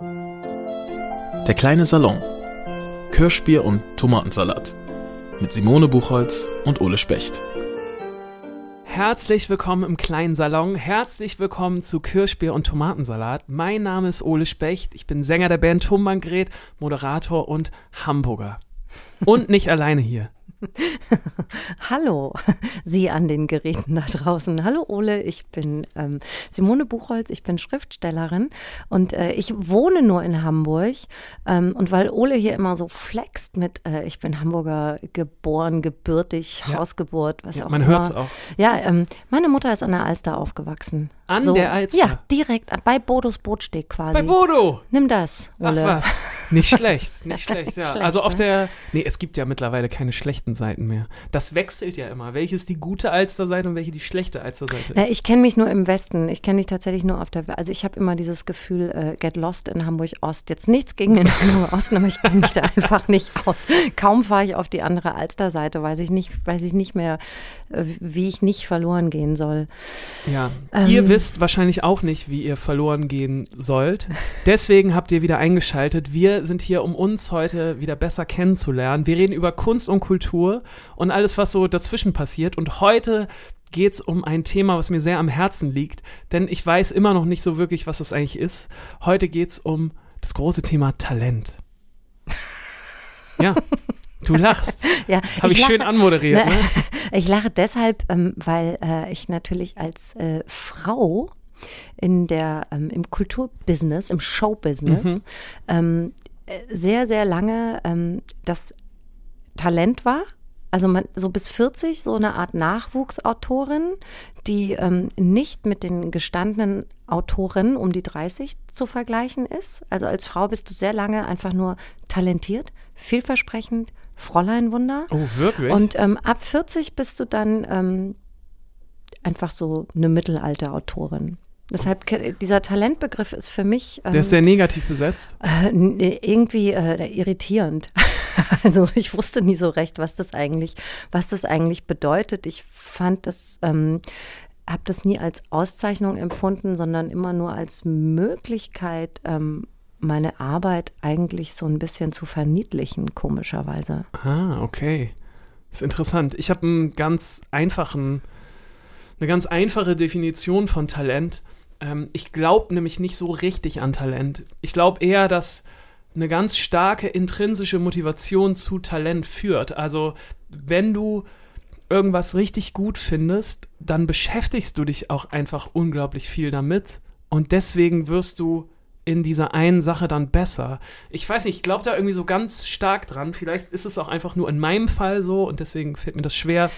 Der kleine Salon. Kirschbier und Tomatensalat. Mit Simone Buchholz und Ole Specht. Herzlich willkommen im kleinen Salon. Herzlich willkommen zu Kirschbier und Tomatensalat. Mein Name ist Ole Specht. Ich bin Sänger der Band Tumbangret, Moderator und Hamburger. Und nicht alleine hier. Hallo, Sie an den Geräten da draußen. Hallo Ole, ich bin ähm, Simone Buchholz, ich bin Schriftstellerin und äh, ich wohne nur in Hamburg. Ähm, und weil Ole hier immer so flext mit, äh, ich bin Hamburger geboren, gebürtig, ja. Hausgeburt, was ja, auch man immer. Man hört es auch. Ja, ähm, meine Mutter ist an der Alster aufgewachsen. An so, der Alster? Ja, direkt bei Bodos Bootsteg quasi. Bei Bodo? Nimm das, Ole. Ach was, nicht schlecht, nicht schlecht, ja. Schlecht, also auf ne? der, nee, es gibt ja mittlerweile keine schlechten Seiten mehr. Das wechselt ja immer. Welches die gute Alsterseite und welche die schlechte Alsterseite ist. Ja, ich kenne mich nur im Westen. Ich kenne mich tatsächlich nur auf der, also ich habe immer dieses Gefühl, äh, get lost in Hamburg-Ost. Jetzt nichts gegen den Hamburg-Osten, aber ich kenne mich da einfach nicht aus. Kaum fahre ich auf die andere Alsterseite, weiß ich nicht, weiß ich nicht mehr, äh, wie ich nicht verloren gehen soll. Ja, ähm, ihr wisst wahrscheinlich auch nicht, wie ihr verloren gehen sollt. Deswegen habt ihr wieder eingeschaltet. Wir sind hier, um uns heute wieder besser kennenzulernen. Wir reden über Kunst und Kultur und alles, was so dazwischen passiert. Und heute geht es um ein Thema, was mir sehr am Herzen liegt, denn ich weiß immer noch nicht so wirklich, was das eigentlich ist. Heute geht es um das große Thema Talent. Ja. Du lachst. Ja, Habe ich, ich schön anmoderiert. Ne? Ich lache deshalb, ähm, weil äh, ich natürlich als äh, Frau in der, ähm, im Kulturbusiness, im Showbusiness, mhm. ähm, äh, sehr, sehr lange das Talent war also man, so bis 40, so eine Art Nachwuchsautorin, die ähm, nicht mit den gestandenen Autorinnen um die 30 zu vergleichen ist. Also als Frau bist du sehr lange einfach nur talentiert, vielversprechend, Fräuleinwunder. Oh, wirklich? Und ähm, ab 40 bist du dann ähm, einfach so eine Mittelalter-Autorin. Deshalb, dieser Talentbegriff ist für mich. Ähm, Der ist sehr negativ besetzt. Äh, irgendwie äh, irritierend. also ich wusste nie so recht, was das eigentlich, was das eigentlich bedeutet. Ich fand das, ähm, habe das nie als Auszeichnung empfunden, sondern immer nur als Möglichkeit, ähm, meine Arbeit eigentlich so ein bisschen zu verniedlichen, komischerweise. Ah, okay. Das ist interessant. Ich habe einen ganz einfachen, eine ganz einfache Definition von Talent. Ähm, ich glaube nämlich nicht so richtig an Talent. Ich glaube eher, dass eine ganz starke intrinsische Motivation zu Talent führt. Also wenn du irgendwas richtig gut findest, dann beschäftigst du dich auch einfach unglaublich viel damit und deswegen wirst du in dieser einen Sache dann besser. Ich weiß nicht, ich glaube da irgendwie so ganz stark dran. Vielleicht ist es auch einfach nur in meinem Fall so und deswegen fällt mir das schwer,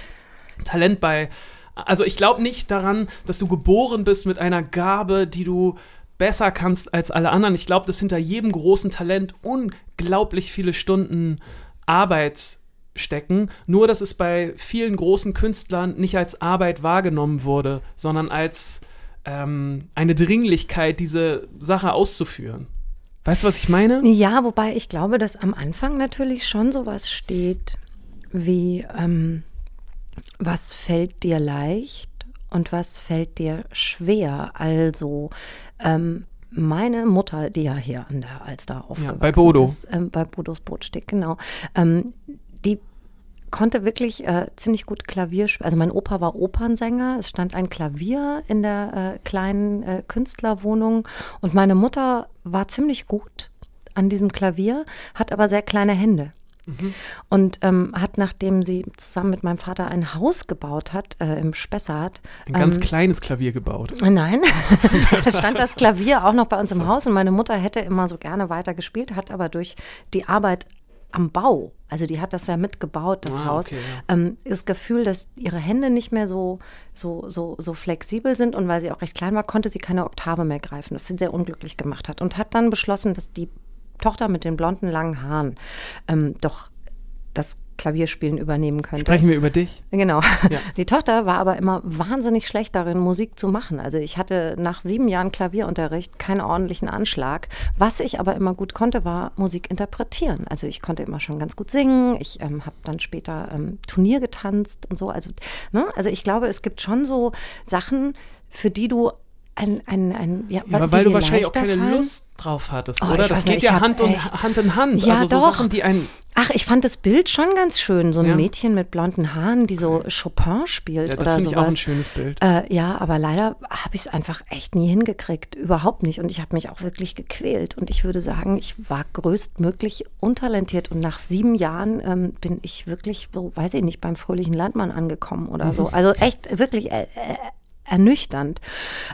Talent bei also ich glaube nicht daran, dass du geboren bist mit einer Gabe, die du besser kannst als alle anderen. Ich glaube, dass hinter jedem großen Talent unglaublich viele Stunden Arbeit stecken. Nur, dass es bei vielen großen Künstlern nicht als Arbeit wahrgenommen wurde, sondern als ähm, eine Dringlichkeit, diese Sache auszuführen. Weißt du, was ich meine? Ja, wobei ich glaube, dass am Anfang natürlich schon sowas steht wie ähm, was fällt dir leicht und was fällt dir schwer? Also ähm, meine Mutter, die ja hier an der Alster aufgewachsen ja, bei Bodo. ist, ähm, bei Bodos Bootsteg, genau, ähm, konnte wirklich äh, ziemlich gut Klavier spielen. Also mein Opa war Opernsänger. Es stand ein Klavier in der äh, kleinen äh, Künstlerwohnung und meine Mutter war ziemlich gut an diesem Klavier, hat aber sehr kleine Hände. Mhm. Und ähm, hat, nachdem sie zusammen mit meinem Vater ein Haus gebaut hat, äh, im Spessart. Ein ganz ähm, kleines Klavier gebaut. Nein, da stand das Klavier auch noch bei uns im Haus und meine Mutter hätte immer so gerne weiter gespielt, hat aber durch die Arbeit am Bau, also die hat das ja mitgebaut, das ah, Haus, okay, ja. ähm, das Gefühl, dass ihre Hände nicht mehr so, so, so, so flexibel sind und weil sie auch recht klein war, konnte sie keine Oktave mehr greifen, das sie sehr unglücklich gemacht hat und hat dann beschlossen, dass die Tochter mit den blonden langen Haaren ähm, doch das Klavierspielen übernehmen könnte. Sprechen wir über dich? Genau. Ja. Die Tochter war aber immer wahnsinnig schlecht darin, Musik zu machen. Also ich hatte nach sieben Jahren Klavierunterricht keinen ordentlichen Anschlag. Was ich aber immer gut konnte, war Musik interpretieren. Also ich konnte immer schon ganz gut singen. Ich ähm, habe dann später ähm, Turnier getanzt und so. Also, ne? also ich glaube, es gibt schon so Sachen, für die du ein, ein, ein ja, ja weil du wahrscheinlich auch keine fallen? Lust drauf hattest, oh, oder? Das geht nicht, ja Hand, und, Hand in Hand. Ja, also so doch. Sachen, die einen Ach, ich fand das Bild schon ganz schön. So ein ja. Mädchen mit blonden Haaren, die so Chopin spielt ja, das oder sowas. Ich auch ein schönes Bild. Äh, ja, aber leider habe ich es einfach echt nie hingekriegt. Überhaupt nicht. Und ich habe mich auch wirklich gequält. Und ich würde sagen, ich war größtmöglich untalentiert. Und nach sieben Jahren ähm, bin ich wirklich, weiß ich nicht, beim fröhlichen Landmann angekommen oder so. Also echt wirklich äh, äh, ernüchternd.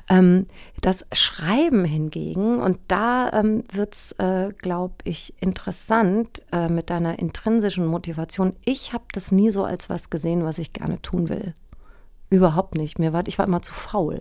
Ähm, das Schreiben hingegen, und da ähm, wird es, äh, glaube ich, interessant äh, mit deiner intrinsischen Motivation. Ich habe das nie so als was gesehen, was ich gerne tun will. Überhaupt nicht. Mir war, ich war immer zu faul.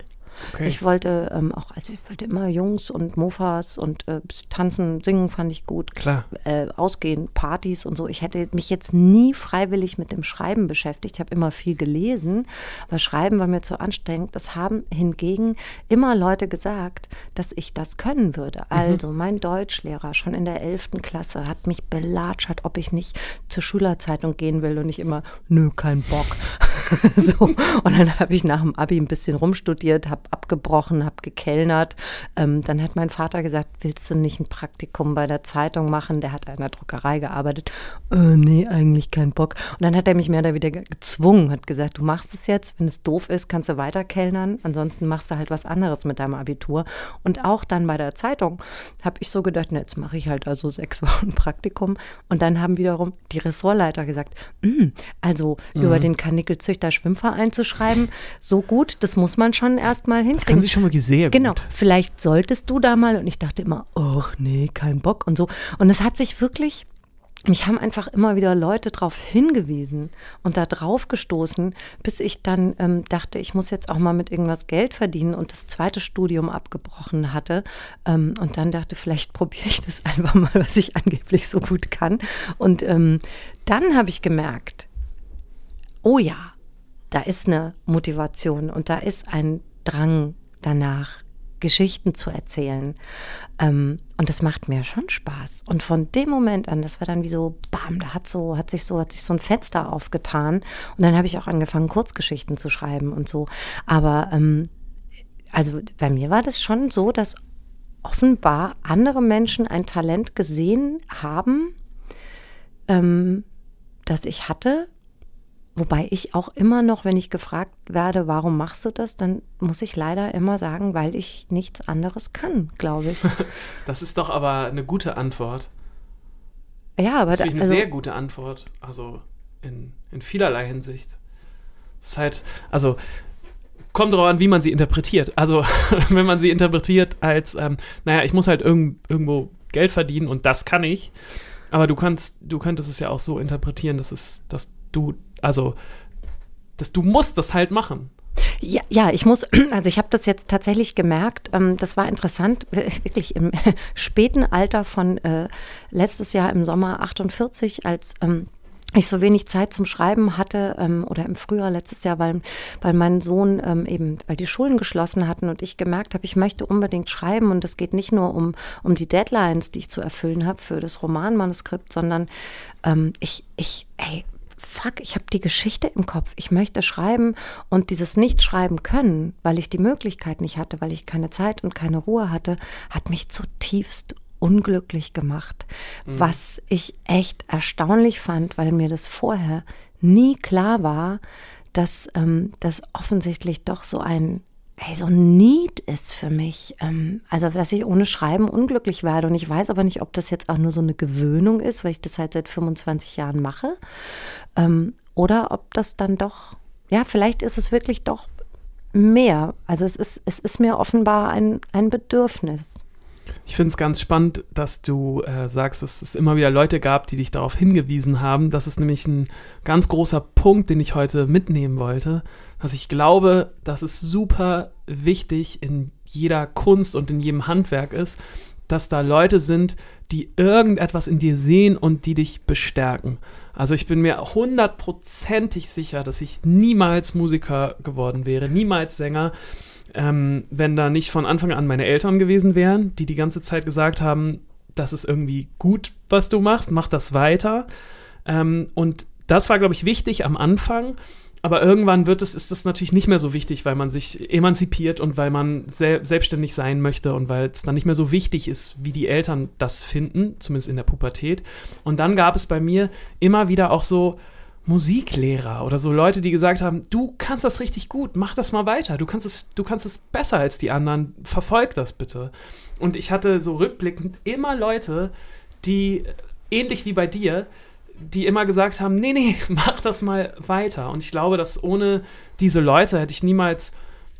Okay. Ich wollte ähm, auch, also ich wollte immer Jungs und Mofas und äh, tanzen, singen fand ich gut. Klar. Äh, ausgehen, Partys und so. Ich hätte mich jetzt nie freiwillig mit dem Schreiben beschäftigt. Ich habe immer viel gelesen, aber Schreiben war mir zu anstrengend. Das haben hingegen immer Leute gesagt, dass ich das können würde. Mhm. Also mhm. mein Deutschlehrer schon in der 11. Klasse hat mich belatschert, ob ich nicht zur Schülerzeitung gehen will und ich immer, nö, kein Bock. so. Und dann habe ich nach dem Abi ein bisschen rumstudiert, habe abgebrochen, habe gekellnert. Ähm, dann hat mein Vater gesagt, willst du nicht ein Praktikum bei der Zeitung machen? Der hat in der Druckerei gearbeitet. Äh, nee, eigentlich kein Bock. Und dann hat er mich mehr oder weniger gezwungen, hat gesagt, du machst es jetzt, wenn es doof ist, kannst du weiter kellnern, ansonsten machst du halt was anderes mit deinem Abitur. Und auch dann bei der Zeitung habe ich so gedacht, na, jetzt mache ich halt also sechs Wochen Praktikum. Und dann haben wiederum die Ressortleiter gesagt, mm, also mhm. über den Karnickelzüchter Schwimmverein zu schreiben, so gut, das muss man schon erstmal mal hinkriegen. Das kann sie schon mal gut. Genau, vielleicht solltest du da mal. Und ich dachte immer, ach nee, kein Bock und so. Und es hat sich wirklich mich haben einfach immer wieder Leute darauf hingewiesen und da drauf gestoßen, bis ich dann ähm, dachte, ich muss jetzt auch mal mit irgendwas Geld verdienen und das zweite Studium abgebrochen hatte. Ähm, und dann dachte, vielleicht probiere ich das einfach mal, was ich angeblich so gut kann. Und ähm, dann habe ich gemerkt, oh ja, da ist eine Motivation und da ist ein Drang danach, Geschichten zu erzählen. Ähm, und das macht mir schon Spaß. Und von dem Moment an, das war dann wie so, bam, da hat so, hat sich so, hat sich so ein Fenster aufgetan. Und dann habe ich auch angefangen, Kurzgeschichten zu schreiben und so. Aber ähm, also bei mir war das schon so, dass offenbar andere Menschen ein Talent gesehen haben, ähm, das ich hatte, Wobei ich auch immer noch, wenn ich gefragt werde, warum machst du das, dann muss ich leider immer sagen, weil ich nichts anderes kann, glaube ich. das ist doch aber eine gute Antwort. Ja, aber das ist da, eine also, sehr gute Antwort. Also in, in vielerlei Hinsicht. Das ist halt, also kommt darauf an, wie man sie interpretiert. Also wenn man sie interpretiert als, ähm, naja, ich muss halt irg irgendwo Geld verdienen und das kann ich. Aber du kannst, du könntest es ja auch so interpretieren, dass es, dass du also, dass du musst das halt machen. Ja, ja, ich muss, also ich habe das jetzt tatsächlich gemerkt, ähm, das war interessant, wirklich im späten Alter von äh, letztes Jahr im Sommer 48, als ähm, ich so wenig Zeit zum Schreiben hatte ähm, oder im Frühjahr letztes Jahr, weil, weil mein Sohn ähm, eben, weil die Schulen geschlossen hatten und ich gemerkt habe, ich möchte unbedingt schreiben und es geht nicht nur um, um die Deadlines, die ich zu erfüllen habe für das Romanmanuskript, sondern ähm, ich, ich, ey, fuck, ich habe die Geschichte im Kopf, ich möchte schreiben und dieses Nicht-Schreiben können, weil ich die Möglichkeit nicht hatte, weil ich keine Zeit und keine Ruhe hatte, hat mich zutiefst unglücklich gemacht. Mhm. Was ich echt erstaunlich fand, weil mir das vorher nie klar war, dass ähm, das offensichtlich doch so ein ey, so ein Need ist für mich. Ähm, also, dass ich ohne Schreiben unglücklich werde. Und ich weiß aber nicht, ob das jetzt auch nur so eine Gewöhnung ist, weil ich das halt seit 25 Jahren mache. Ähm, oder ob das dann doch, ja, vielleicht ist es wirklich doch mehr. Also es ist, es ist mir offenbar ein, ein Bedürfnis. Ich finde es ganz spannend, dass du äh, sagst, dass es immer wieder Leute gab, die dich darauf hingewiesen haben. Das ist nämlich ein ganz großer Punkt, den ich heute mitnehmen wollte. Dass ich glaube, dass es super wichtig in jeder Kunst und in jedem Handwerk ist, dass da Leute sind, die irgendetwas in dir sehen und die dich bestärken. Also ich bin mir hundertprozentig sicher, dass ich niemals Musiker geworden wäre, niemals Sänger ähm, wenn da nicht von Anfang an meine Eltern gewesen wären, die die ganze Zeit gesagt haben, das ist irgendwie gut, was du machst, mach das weiter. Ähm, und das war, glaube ich, wichtig am Anfang. aber irgendwann wird es, ist das natürlich nicht mehr so wichtig, weil man sich emanzipiert und weil man sel selbstständig sein möchte und weil es dann nicht mehr so wichtig ist, wie die Eltern das finden, zumindest in der Pubertät. Und dann gab es bei mir immer wieder auch so Musiklehrer oder so Leute, die gesagt haben, du kannst das richtig gut, mach das mal weiter, du kannst es, du kannst es besser als die anderen, verfolg das bitte. Und ich hatte so rückblickend immer Leute, die ähnlich wie bei dir, die immer gesagt haben, nee, nee, mach das mal weiter. Und ich glaube, dass ohne diese Leute hätte ich niemals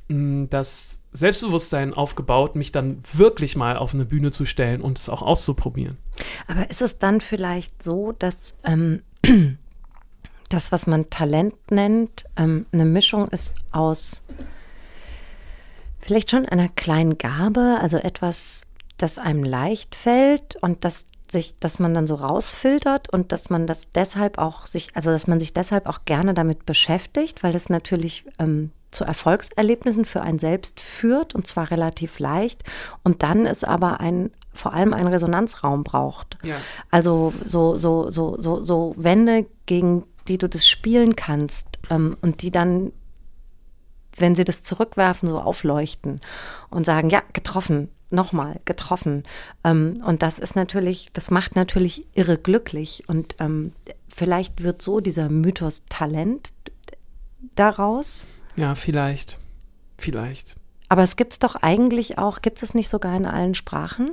mh, mm, das Selbstbewusstsein aufgebaut, mich dann wirklich mal auf eine Bühne zu stellen und es auch auszuprobieren. Aber ist es dann vielleicht so, dass ähm, das, was man Talent nennt, ähm, eine Mischung ist aus vielleicht schon einer kleinen Gabe, also etwas, das einem leicht fällt und das sich, dass man dann so rausfiltert und dass man das deshalb auch sich, also dass man sich deshalb auch gerne damit beschäftigt, weil das natürlich ähm, zu Erfolgserlebnissen für einen selbst führt und zwar relativ leicht und dann ist aber ein vor allem ein Resonanzraum braucht. Ja. Also so so so so so Wände, gegen die du das spielen kannst ähm, und die dann wenn sie das zurückwerfen, so aufleuchten und sagen, ja, getroffen, nochmal getroffen. Ähm, und das ist natürlich, das macht natürlich irre glücklich. Und ähm, vielleicht wird so dieser Mythos Talent daraus. Ja, vielleicht. Vielleicht. Aber es gibt es doch eigentlich auch, gibt es nicht sogar in allen Sprachen?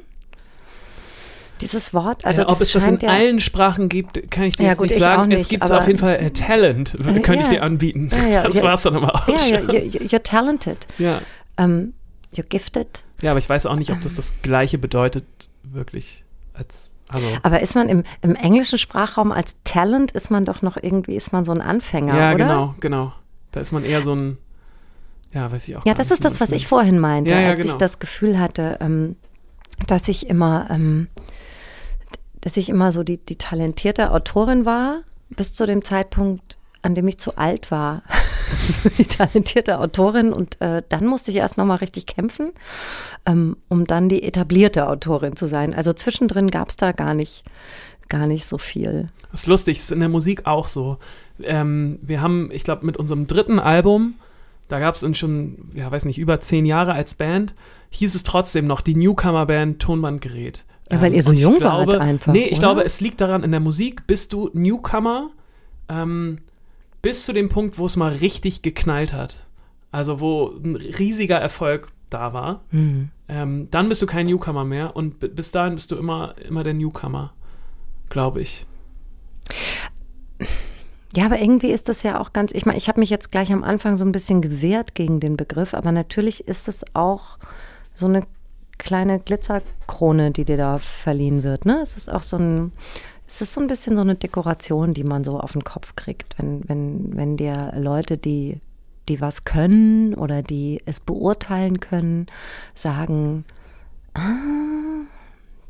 Dieses Wort, also ja, ob es das in ja allen Sprachen gibt, kann ich dir ja, jetzt gut, nicht sagen. Nicht, es gibt auf jeden Fall äh, Talent, könnte ich dir anbieten. das war es dann aber auch. Ja, you're, you're, talented. Ja. Um, ähm, you're gifted. Ja, aber ich weiß auch nicht, ob das das Gleiche bedeutet, wirklich als. Also. Aber ist man im, im englischen Sprachraum als Talent, ist man doch noch irgendwie, ist man so ein Anfänger, ja, oder? Ja, genau, genau. Da ist man eher so ein, ja, weiß ich auch Ja, das ist das, was ich vorhin meinte, ja, ja, als genau. ich das Gefühl hatte, ähm, dass ich immer, ähm, dass ich immer so die, die talentierte Autorin war, bis zu dem Zeitpunkt, an dem ich zu alt war. die talentierte Autorin und äh, dann musste ich erst nochmal richtig kämpfen, ähm, um dann die etablierte Autorin zu sein. Also zwischendrin gab es da gar nicht, gar nicht so viel. Das ist lustig, das ist in der Musik auch so. Ähm, wir haben, ich glaube, mit unserem dritten Album, da gab es schon, ja, weiß nicht, über zehn Jahre als Band, hieß es trotzdem noch die Newcomer-Band Tonbandgerät. Ja, weil ihr so jung glaube, wart einfach. Nee, ich oder? glaube, es liegt daran, in der Musik bist du Newcomer ähm, bis zu dem Punkt, wo es mal richtig geknallt hat. Also wo ein riesiger Erfolg da war. Mhm. Ähm, dann bist du kein Newcomer mehr und bis dahin bist du immer, immer der Newcomer, glaube ich. Ja, aber irgendwie ist das ja auch ganz, ich meine, ich habe mich jetzt gleich am Anfang so ein bisschen gewehrt gegen den Begriff, aber natürlich ist es auch so eine kleine Glitzerkrone, die dir da verliehen wird. Ne? Es ist auch so ein, es ist so ein bisschen so eine Dekoration, die man so auf den Kopf kriegt, wenn, wenn, wenn dir Leute, die, die was können oder die es beurteilen können, sagen, ah,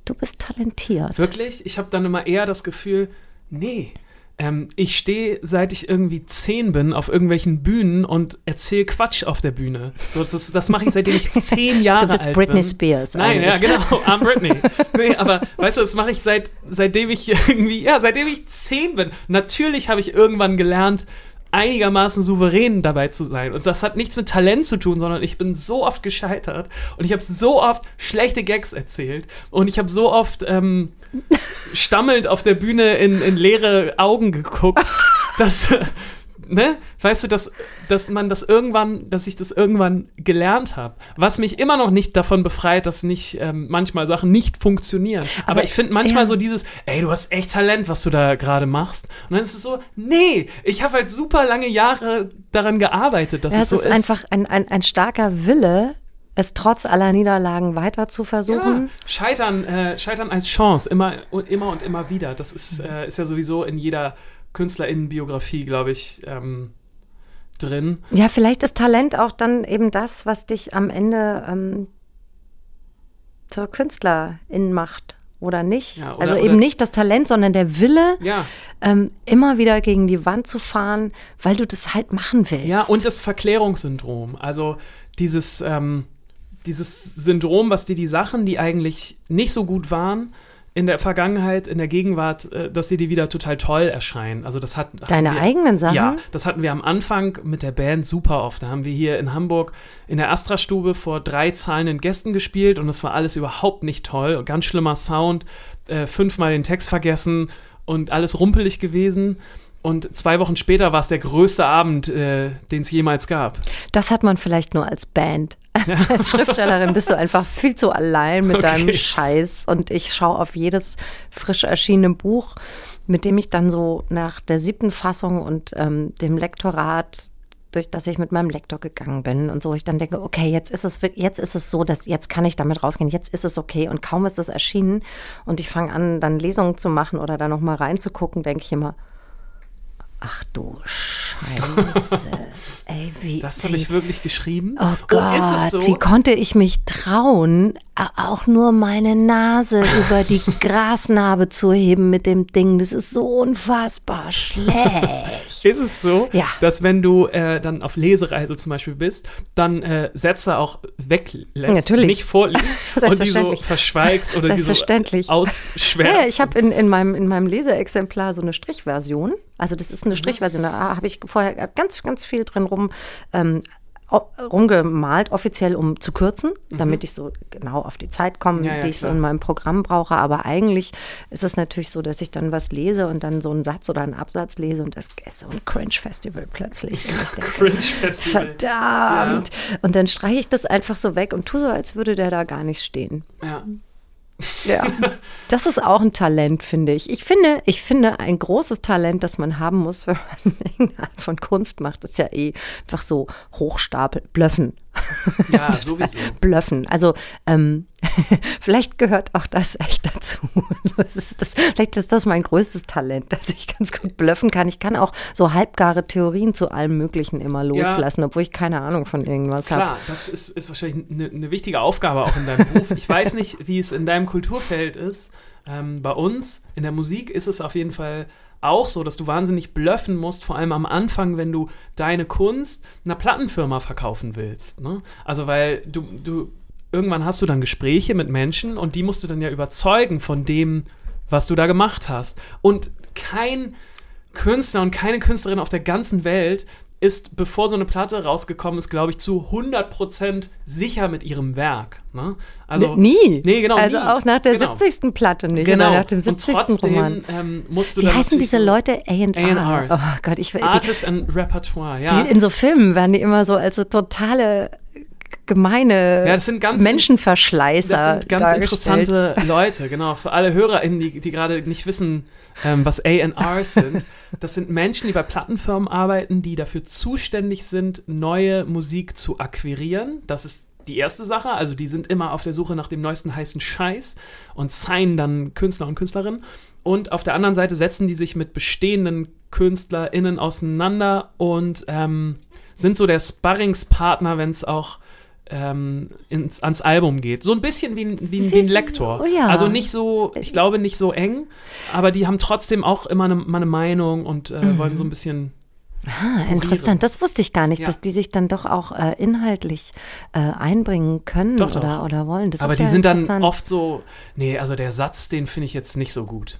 du bist talentiert. Wirklich? Ich habe dann immer eher das Gefühl, nee, ähm, ich stehe, seit ich irgendwie zehn bin, auf irgendwelchen Bühnen und erzähle Quatsch auf der Bühne. So, das, das mache ich, seitdem ich zehn Jahre alt bin. Du bist Britney bin. Spears. Nein, eigentlich. ja, genau, I'm Britney. nee, aber weißt du, das mache ich seit, seitdem ich irgendwie, ja, seitdem ich zehn bin. Natürlich habe ich irgendwann gelernt, einigermaßen souverän dabei zu sein. Und das hat nichts mit Talent zu tun, sondern ich bin so oft gescheitert und ich habe so oft schlechte Gags erzählt und ich habe so oft ähm, stammelnd auf der Bühne in, in leere Augen geguckt, dass, ne, weißt du, dass, dass man das irgendwann, dass ich das irgendwann gelernt habe. Was mich immer noch nicht davon befreit, dass nicht ähm, manchmal Sachen nicht funktionieren. Aber, Aber ich finde manchmal ja. so dieses, ey, du hast echt Talent, was du da gerade machst. Und dann ist es so, nee, ich habe halt super lange Jahre daran gearbeitet, dass ja, es so ist. Es ist einfach ein, ein, ein starker Wille, es trotz aller Niederlagen weiter zu versuchen. Ja, scheitern, äh, scheitern als Chance, immer, immer und immer wieder. Das ist, äh, ist ja sowieso in jeder KünstlerInnenbiografie, glaube ich, ähm, drin. Ja, vielleicht ist Talent auch dann eben das, was dich am Ende ähm, zur Künstlerin macht oder nicht. Ja, oder, also eben nicht das Talent, sondern der Wille, ja. ähm, immer wieder gegen die Wand zu fahren, weil du das halt machen willst. Ja, und das Verklärungssyndrom. Also dieses, ähm, dieses Syndrom, was dir die Sachen, die eigentlich nicht so gut waren, in der Vergangenheit, in der Gegenwart, äh, dass sie dir wieder total toll erscheinen. Also das hat Deine wir, eigenen Sachen? Ja, das hatten wir am Anfang mit der Band super oft. Da haben wir hier in Hamburg in der Astra-Stube vor drei zahlenden Gästen gespielt und das war alles überhaupt nicht toll. Ganz schlimmer Sound, äh, fünfmal den Text vergessen und alles rumpelig gewesen. Und zwei Wochen später war es der größte Abend, äh, den es jemals gab. Das hat man vielleicht nur als Band. als Schriftstellerin bist du einfach viel zu allein mit Okay. deinem Scheiß. Und ich schaue auf jedes frisch erschienene Buch, mit dem ich dann so nach der siebten Fassung und ähm, dem Lektorat durch das ich mit meinem Lektor gegangen bin und so, ich dann denke, okay, jetzt ist es jetzt ist es so, dass jetzt kann ich damit rausgehen, jetzt ist es okay und kaum ist es erschienen und ich fange an, dann Lesungen zu machen oder da noch mal reinzugucken, denke ich immer, ach du Scheiße, ey, wie Das habe ich wirklich geschrieben. Oh Gott, ist es so? wie konnte ich mich trauen, auch nur meine Nase über die Grasnarbe zu heben mit dem Ding? Das ist so unfassbar schlecht. Ist es so, Ja. dass wenn du äh, dann auf Lesereise zum Beispiel bist, dann äh, Sätze auch weglässt, Natürlich. nicht vorliest und die so verschweigst oder die so ausschwärzt. Ja, ich habe in, in, meinem, in meinem Leseexemplar so eine Strichversion. Also das ist eine Strichversion. Da habe ich vorher ganz, ganz viel drin rum. Ähm, rumgemalt, offiziell um zu kürzen, damit ich so genau auf die Zeit komme, Mhm. Ja, ja, die ich so klar. in meinem Programm brauche. Aber eigentlich ist es natürlich so, dass ich dann was lese und dann so einen Satz oder einen Absatz lese und das ist so ein Cringe-Festival plötzlich. Und ich denke, Cringe Festival. verdammt. Und dann streiche ich das einfach so weg und tue so, als würde der da gar nicht stehen. Ja. Ja, das ist auch ein Talent, finde ich. Ich finde, ich finde ein großes Talent, das man haben muss, wenn man irgendeine Art von Kunst macht, ist ja eh einfach so Hochstapel, Blöffen. ja, sowieso. Blöffen. Also ähm, vielleicht gehört auch das echt dazu. Es ist das, vielleicht ist das mein größtes Talent, dass ich ganz gut blöffen kann. Ich kann auch so halbgare Theorien zu allem Möglichen immer loslassen, obwohl ich keine Ahnung von irgendwas habe. Klar, das ist, ist wahrscheinlich eine, eine wichtige Aufgabe auch in deinem Beruf. Ich weiß nicht, wie es in deinem Kulturfeld ist. Ähm, bei uns in der Musik ist es auf jeden Fall auch so, dass du wahnsinnig blöffen musst, vor allem am Anfang, wenn du deine Kunst einer Plattenfirma verkaufen willst. Ne? Also weil du, du irgendwann hast du dann Gespräche mit Menschen und die musst du dann ja überzeugen von dem, was du da gemacht hast. Und kein Künstler und keine Künstlerin auf der ganzen Welt ist, bevor so eine Platte rausgekommen ist, glaube ich, zu 100% sicher mit ihrem Werk. Ne? Also, nie. Nee, genau. Also nie. auch nach der genau. 70. Platte nicht. Genau. Nach dem und 70. trotzdem Roman. ähm, musst du Wie heißen diese so Leute? A&R. A&Rs. Oh Gott, ich die, Artist and Repertoire, ja. die in so Filmen werden die immer so als so totale gemeine Ja, das sind ganz- Menschenverschleißer Das sind ganz interessante Leute, genau. Für alle HörerInnen, die, die gerade nicht wissen, ähm, was A&Rs sind. Das sind Menschen, die bei Plattenfirmen arbeiten, die dafür zuständig sind, neue Musik zu akquirieren. Das ist die erste Sache. Also die sind immer auf der Suche nach dem neuesten heißen Scheiß und signen dann Künstler und Künstlerinnen. Und auf der anderen Seite setzen die sich mit bestehenden KünstlerInnen auseinander und ähm, sind so der Sparringspartner, wenn es auch ähm, ins, ans Album geht. So ein bisschen wie, ein- wie, ein- wie ein Lektor. Oh ja. Also nicht so, ich glaube nicht so eng, aber die haben trotzdem auch immer eine, mal eine Meinung und äh, wollen so ein bisschen. Ah, interessant. Das wusste ich gar nicht, Ja. dass die sich dann doch auch äh, inhaltlich äh, einbringen können Doch, doch. Oder, oder wollen. Das aber die ja sind dann oft so, nee, also der Satz, den finde ich jetzt nicht so gut.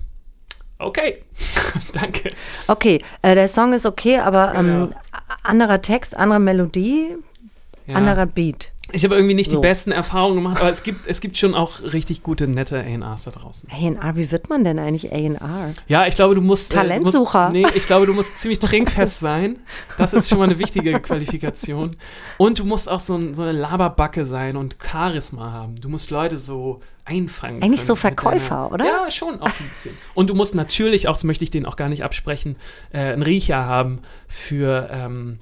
Okay, danke. Okay, äh, der Song ist okay, aber ähm, Genau. a- anderer Text, andere Melodie, Ja. anderer Beat. Ich habe irgendwie nicht So. die besten Erfahrungen gemacht, aber es gibt, es gibt schon auch richtig gute, nette A&Rs da draußen. A&R, wie wird man denn eigentlich A&R? Ja, ich glaube, du musst. äh, Talentsucher. Musst, nee, ich glaube, du musst ziemlich trinkfest sein. Das ist schon mal eine wichtige Qualifikation. Und du musst auch so, ein, so eine Laberbacke sein und Charisma haben. Du musst Leute so einfangen. Eigentlich so Verkäufer, oder? Ja, schon auch ein bisschen. Und du musst natürlich auch, das möchte ich denen auch gar nicht absprechen, äh, einen Riecher haben für, ähm,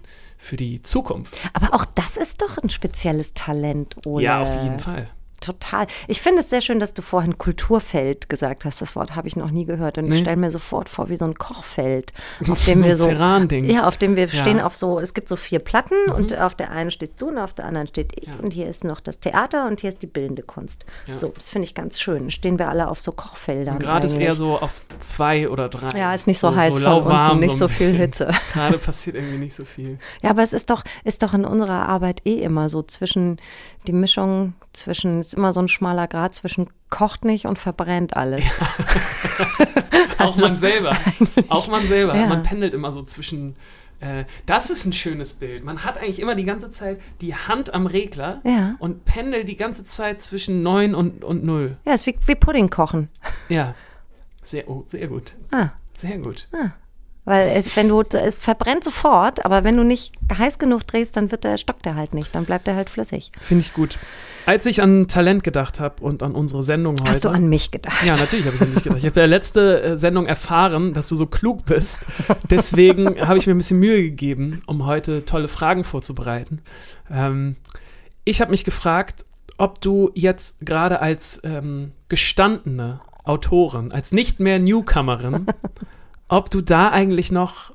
für die Zukunft. Aber auch das ist doch ein spezielles Talent, oder? Ja, auf jeden Fall. Total. Ich finde es sehr schön, dass du vorhin Kulturfeld gesagt hast. Das Wort habe ich noch nie gehört. Und ich Nee. stelle mir sofort vor, wie so ein Kochfeld, auf dem So wir so. Ja, auf dem wir Ja. Mhm. stehen auf so, es gibt so vier Platten und auf der einen stehst du und auf der anderen steht ich. Und hier ist noch das Theater und hier ist die bildende Kunst. Ja. So, das finde ich ganz schön. Stehen wir alle auf so Kochfeldern. Gerade ist eher so auf zwei oder drei. Ja, ist nicht so, heiß von lauwarm, unten, nicht so viel. Hitze. Gerade passiert irgendwie nicht so viel. Ja, aber es ist doch, ist doch in unserer Arbeit eh immer so zwischen die Mischung zwischen, ist immer so ein schmaler Grad zwischen kocht nicht und verbrennt alles. auch man selber. Auch man selber. Ja. Man pendelt immer so zwischen. Äh, das ist ein schönes Bild. Man hat eigentlich immer die ganze Zeit die Hand am Regler Ja. und pendelt die ganze Zeit zwischen 9 und, und 0. Ja, ist wie, wie Pudding kochen. Ja. Sehr, oh, sehr gut. Ah, Sehr gut. Weil es, wenn du, es verbrennt sofort, aber wenn du nicht heiß genug drehst, dann wird der, stockt der halt nicht, dann bleibt er halt flüssig. Finde ich gut. Als ich an Talent gedacht habe und an unsere Sendung heute. Hast du an mich gedacht? Ja, natürlich habe ich an dich gedacht. Ich habe in der letzten äh, Sendung erfahren, dass du so klug bist. Deswegen habe ich mir ein bisschen Mühe gegeben, um heute tolle Fragen vorzubereiten. Ähm, ich habe mich gefragt, ob du jetzt gerade als ähm, gestandene Autorin, als nicht mehr Newcomerin, ob du da eigentlich noch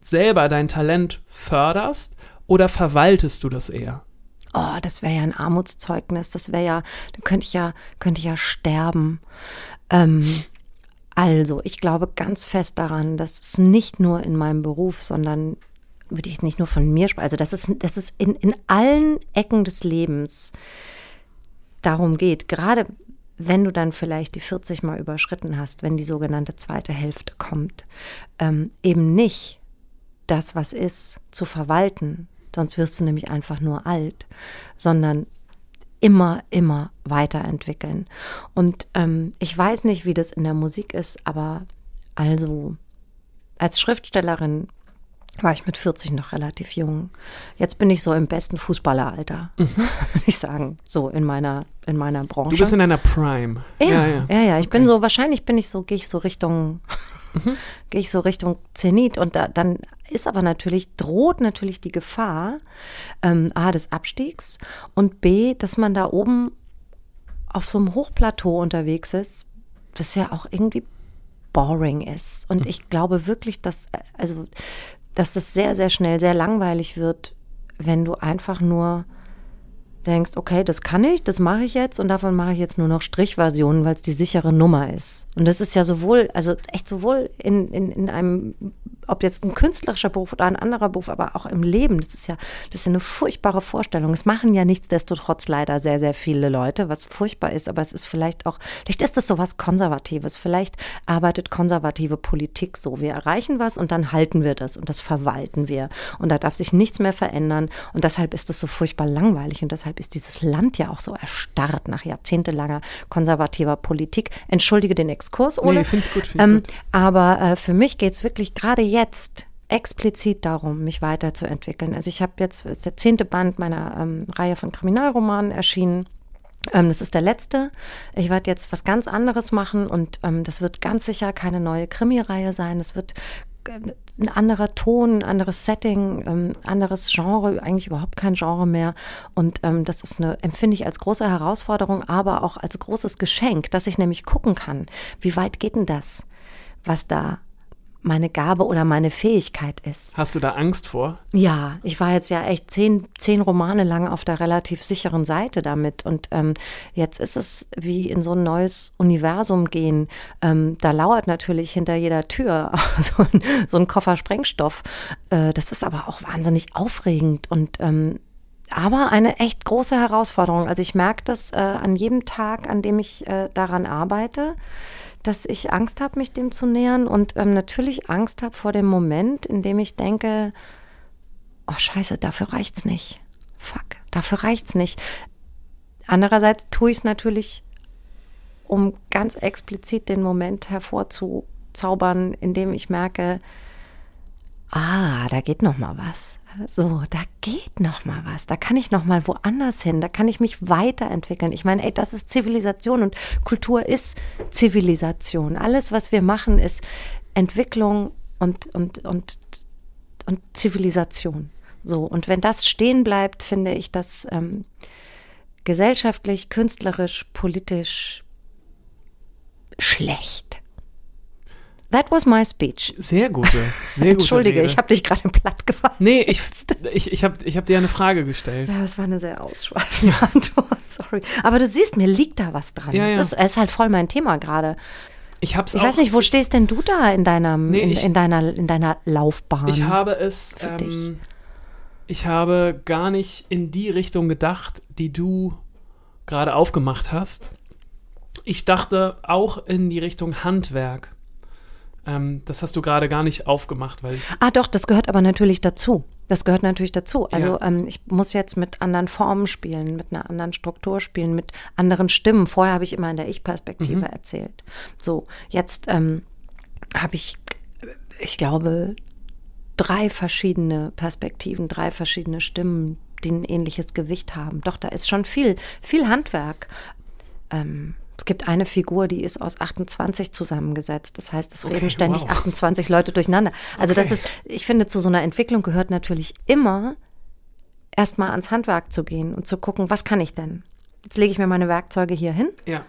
selber dein Talent förderst oder verwaltest du das eher? Oh, das wäre ja ein Armutszeugnis. Das wäre ja, da könnte ich ja, könnte ich ja sterben. Ähm, also, ich glaube ganz fest daran, dass es nicht nur in meinem Beruf, sondern würde ich nicht nur von mir sprechen, also dass es, dass es in, in allen Ecken des Lebens darum geht, gerade wenn du dann vielleicht die 40 mal überschritten hast, wenn die sogenannte zweite Hälfte kommt, ähm, eben nicht das, was ist, zu verwalten, sonst wirst du nämlich einfach nur alt, sondern immer, immer weiterentwickeln. Und ähm, ich weiß nicht, wie das in der Musik ist, aber also als Schriftstellerin war ich mit 40 noch relativ jung. Jetzt bin ich so im besten Fußballeralter, würde ich sagen, so in meiner, in meiner Branche. Du bist in deiner Prime. Ja, ja, ja. Ich bin so, wahrscheinlich bin ich so, gehe ich so Richtung, gehe ich so Richtung Zenit und da, dann ist aber natürlich, droht natürlich die Gefahr, ähm, A, des Abstiegs und B, dass man da oben auf so einem Hochplateau unterwegs ist, das ja auch irgendwie boring ist. Und ich glaube wirklich, dass, äh, also, dass das sehr, sehr schnell sehr langweilig wird, wenn du einfach nur denkst, okay, das kann ich, das mache ich jetzt und davon mache ich jetzt nur noch Strichversionen, weil es die sichere Nummer ist. Und das ist ja sowohl, also echt sowohl in, in, in einem, ob jetzt ein künstlerischer Beruf oder ein anderer Beruf, aber auch im Leben, das ist ja, das ist ja eine furchtbare Vorstellung. Es machen ja nichtsdestotrotz leider sehr, sehr viele Leute, was furchtbar ist, aber es ist vielleicht auch, vielleicht ist das so was Konservatives, vielleicht arbeitet konservative Politik so. Wir erreichen was und dann halten wir das und das verwalten wir. Und da darf sich nichts mehr verändern und deshalb ist es so furchtbar langweilig und deshalb ist dieses Land ja auch so erstarrt nach jahrzehntelanger konservativer Politik. Entschuldige den Exkurs, Ole. Nee, finde ich gut, ich ähm, gut. Aber äh, für mich geht es wirklich gerade jetzt explizit darum, mich weiterzuentwickeln. Also ich habe jetzt, ist der zehnte Band meiner ähm, Reihe von Kriminalromanen erschienen. Ähm, das ist der letzte. Ich werde jetzt was ganz anderes machen und ähm, das wird ganz sicher keine neue Krimi-Reihe sein. Es wird äh, ein anderer Ton, ein anderes Setting, ähm, anderes Genre, eigentlich überhaupt kein Genre mehr. Und ähm, das ist eine, empfinde ich als große Herausforderung, aber auch als großes Geschenk, dass ich nämlich gucken kann, wie weit geht denn das, was da meine Gabe oder meine Fähigkeit ist. Hast du da Angst vor? Ja, ich war jetzt ja echt zehn, zehn Romane lang auf der relativ sicheren Seite damit. Und ähm, jetzt ist es wie in so ein neues Universum gehen. Ähm, da lauert natürlich hinter jeder Tür so ein, so ein Koffer Sprengstoff. Äh, das ist aber auch wahnsinnig aufregend und ähm, aber eine echt große Herausforderung. Also ich merke das äh, an jedem Tag, an dem ich äh, daran arbeite, dass ich Angst habe, mich dem zu nähern und ähm, natürlich Angst habe vor dem Moment, in dem ich denke, oh scheiße, dafür reicht's nicht. Fuck, dafür reicht's nicht. Andererseits tue ich es natürlich, um ganz explizit den Moment hervorzuzaubern, in dem ich merke, ah, da geht noch mal was. So, da geht noch mal was. Da kann ich noch mal woanders hin. Da kann ich mich weiterentwickeln. Ich meine, ey, das ist Zivilisation und Kultur ist Zivilisation. Alles, was wir machen, ist Entwicklung und und und und Zivilisation. So und wenn das stehen bleibt, finde ich das ähm, gesellschaftlich, künstlerisch, politisch schlecht. That was my speech. Sehr gute. Sehr gute Entschuldige, Rede. ich habe dich gerade platt gemacht. Nee, ich, ich, ich habe ich hab dir eine Frage gestellt. Ja, das war eine sehr ausschweifende Antwort, sorry. Aber du siehst, mir liegt da was dran. Ja, das ja. Ist, ist halt voll mein Thema gerade. Ich hab's Ich auch, weiß nicht, wo stehst denn du da in deiner, Nee, in, ich- in deiner, in deiner Laufbahn? Ich habe es, für dich? ähm, ich habe gar nicht in die Richtung gedacht, die du gerade aufgemacht hast. Ich dachte auch in die Richtung Handwerk. Ähm, das hast du gerade gar nicht aufgemacht, weil Ah, doch, das gehört aber natürlich dazu. Das gehört natürlich dazu. Also Ja. ähm, ich muss jetzt mit anderen Formen spielen, mit einer anderen Struktur spielen, mit anderen Stimmen. Vorher habe ich immer in der Ich-Perspektive Mhm. erzählt. So, jetzt ähm, habe ich, ich glaube, drei verschiedene Perspektiven, drei verschiedene Stimmen, die ein ähnliches Gewicht haben. Doch, da ist schon viel, viel Handwerk. Ähm, es gibt eine Figur, die ist aus 28 zusammengesetzt. Das heißt, es reden ständig wow. 28 Leute durcheinander. Also das Okay. ist, ich finde, zu so einer Entwicklung gehört natürlich immer erstmal ans Handwerk zu gehen und zu gucken, was kann ich denn? Jetzt lege ich mir meine Werkzeuge hier hin, ja,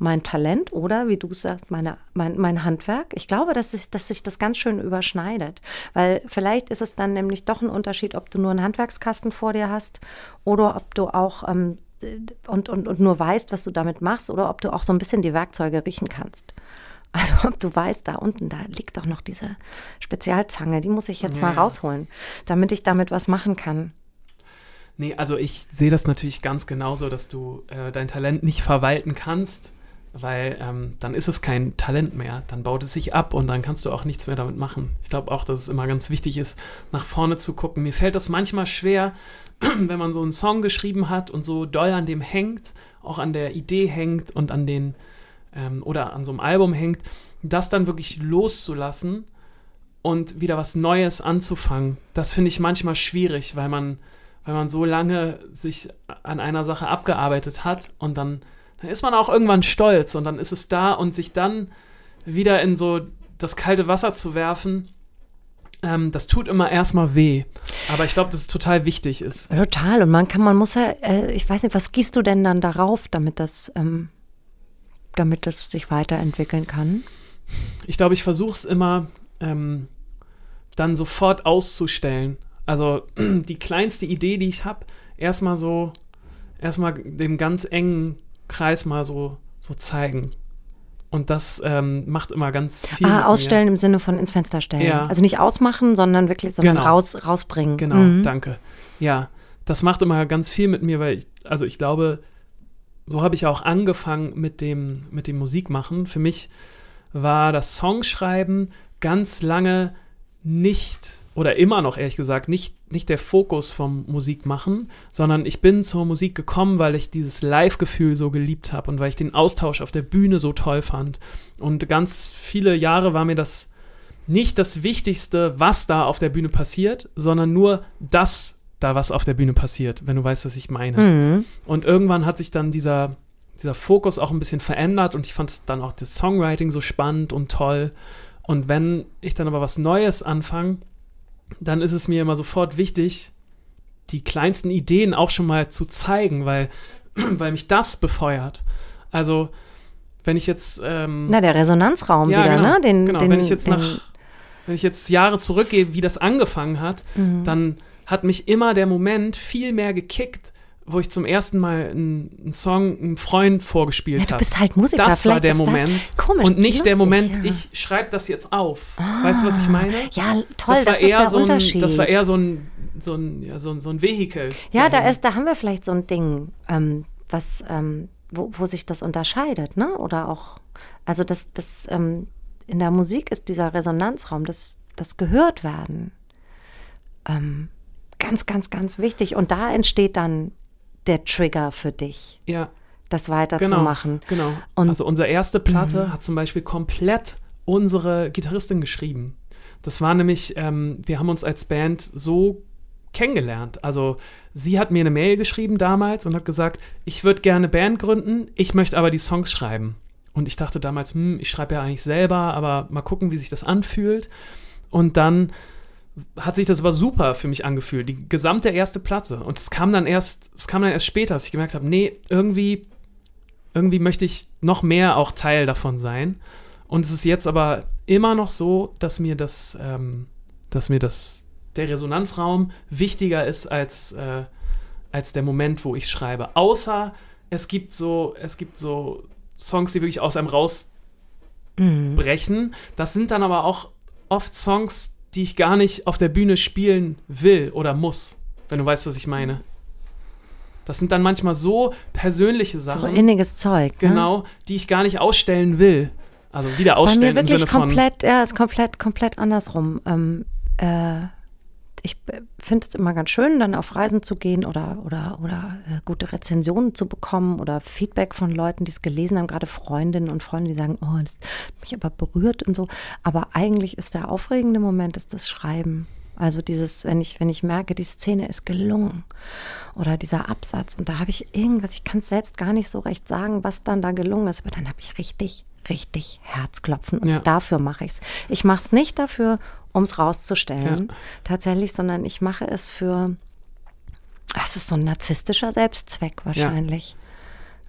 mein Talent oder, wie du sagst, meine, mein, mein Handwerk. Ich glaube, dass sich, dass sich das ganz schön überschneidet. Weil vielleicht ist es dann nämlich doch ein Unterschied, ob du nur einen Handwerkskasten vor dir hast oder ob du auch ähm, und, und, und nur weißt, was du damit machst oder ob du auch so ein bisschen die Werkzeuge riechen kannst. Also ob du weißt, da unten, da liegt doch noch diese Spezialzange, die muss ich jetzt Ja, mal rausholen, damit ich damit was machen kann. Nee, also ich sehe das natürlich ganz genauso, dass du äh, dein Talent nicht verwalten kannst, weil ähm, dann ist es kein Talent mehr. Dann baut es sich ab und dann kannst du auch nichts mehr damit machen. Ich glaube auch, dass es immer ganz wichtig ist, nach vorne zu gucken. Mir fällt das manchmal schwer, wenn man so einen Song geschrieben hat und so doll an dem hängt, auch an der Idee hängt und an den ähm, oder an so einem Album hängt, das dann wirklich loszulassen und wieder was Neues anzufangen. Das finde ich manchmal schwierig, weil man weil man so lange sich an einer Sache abgearbeitet hat und dann, dann ist man auch irgendwann stolz und dann ist es da und sich dann wieder in so das kalte Wasser zu werfen, ähm, das tut immer erstmal weh. Aber ich glaube, dass es total wichtig ist. Total. Und man kann, man muss ja, äh, ich weiß nicht, was gießt du denn dann darauf, damit das, ähm, damit das sich weiterentwickeln kann? Ich glaube, ich versuche es immer ähm, dann sofort auszustellen. Also die kleinste Idee, die ich habe, erstmal so, erstmal dem ganz engen Kreis mal so, so zeigen. Und das ähm, macht immer ganz viel. Ah, mir. ausstellen im Sinne von ins Fenster stellen. Ja. Also nicht ausmachen, sondern wirklich, sondern Genau. raus, rausbringen. Genau, Mhm. danke. Ja, das macht immer ganz viel mit mir, weil ich, also ich glaube, so habe ich auch angefangen mit dem, mit dem Musikmachen. Für mich war das Songschreiben ganz lange nicht oder immer noch ehrlich gesagt nicht, nicht der Fokus vom Musikmachen, sondern ich bin zur Musik gekommen, weil ich dieses Live-Gefühl so geliebt habe und weil ich den Austausch auf der Bühne so toll fand. Und ganz viele Jahre war mir das nicht das Wichtigste, was da auf der Bühne passiert, sondern nur das da, was auf der Bühne passiert, wenn du weißt, was ich meine. Mhm. Und irgendwann hat sich dann dieser, dieser Fokus auch ein bisschen verändert und ich fand dann auch das Songwriting so spannend und toll. Und wenn ich dann aber was Neues anfange, dann ist es mir immer sofort wichtig, die kleinsten Ideen auch schon mal zu zeigen, weil, weil mich das befeuert. Also, wenn ich jetzt. Ähm, Na, der Resonanzraum ja, wieder, genau, ne? Den, genau. den, wenn ich jetzt nach, wenn ich jetzt Jahre zurückgehe, wie das angefangen hat, Mhm. dann hat mich immer der Moment viel mehr gekickt, wo ich zum ersten Mal einen, einen Song einem Freund vorgespielt ja, habe. du bist halt Musiker. das war Vielleicht der ist Moment. Das komisch. und nicht der lustig, Moment, ja. ich schreibe das jetzt auf. weißt du, was ich meine? Ja, toll, das das, war ist eher der so ein, Unterschied. Das war eher so ein, so ein, ja, so ein, so ein Vehikel. ja, da ist, da haben wir vielleicht so ein Ding, ähm, was, ähm, wo, wo sich das unterscheidet, ne? Oder auch, also das, das, ähm, in der Musik ist dieser Resonanzraum, das, das gehört werden, ähm, ganz, ganz, ganz wichtig. Und da entsteht dann der Trigger für dich, Ja, das genau. weiterzumachen. Genau. Und- also unsere erste Platte hat zum Beispiel komplett unsere Gitarristin geschrieben. Das war nämlich, ähm, wir haben uns als Band so kennengelernt. Also sie hat mir eine Mail geschrieben damals und hat gesagt, ich würde gerne Band gründen, ich möchte aber die Songs schreiben. Und ich dachte damals, hm, ich schreibe ja eigentlich selber, aber mal gucken, wie sich das anfühlt. Und dann hat sich das aber super für mich angefühlt, die gesamte erste Platte. Und es kam dann erst, es kam dann erst später, dass ich gemerkt habe, nee, irgendwie, irgendwie möchte ich noch mehr auch Teil davon sein. Und es ist jetzt aber immer noch so, dass mir das, ähm, dass mir das, der Resonanzraum wichtiger ist als, äh, als der Moment, wo ich schreibe. Außer es gibt so, es gibt so Songs, die wirklich aus einem rausbrechen. Das sind dann aber auch oft Songs, die ich gar nicht auf der Bühne spielen will oder muss, wenn du weißt, was ich meine. Das sind dann manchmal so persönliche So Sachen, inniges Zeug. Ne? genau, die ich gar nicht ausstellen will. Also wieder Bei mir ausstellen im wirklich komplett, ja, ist komplett, komplett andersrum. Ähm, äh, ich finde es immer ganz schön, dann auf Reisen zu gehen oder, oder, oder äh, gute Rezensionen zu bekommen oder Feedback von Leuten, die es gelesen haben, gerade Freundinnen und Freunde, die sagen, oh, das hat mich aber berührt und so. Aber eigentlich ist der aufregende Moment ist das Schreiben. Also dieses, wenn ich, wenn ich merke, die Szene ist gelungen oder dieser Absatz und da habe ich irgendwas, ich kann es selbst gar nicht so recht sagen, was dann da gelungen ist, aber dann habe ich richtig, richtig Herzklopfen und Ja. dafür mache ich es. Ich mache es nicht dafür, um es rauszustellen, Ja. tatsächlich, sondern ich mache es für, ach, es ist so ein narzisstischer Selbstzweck wahrscheinlich.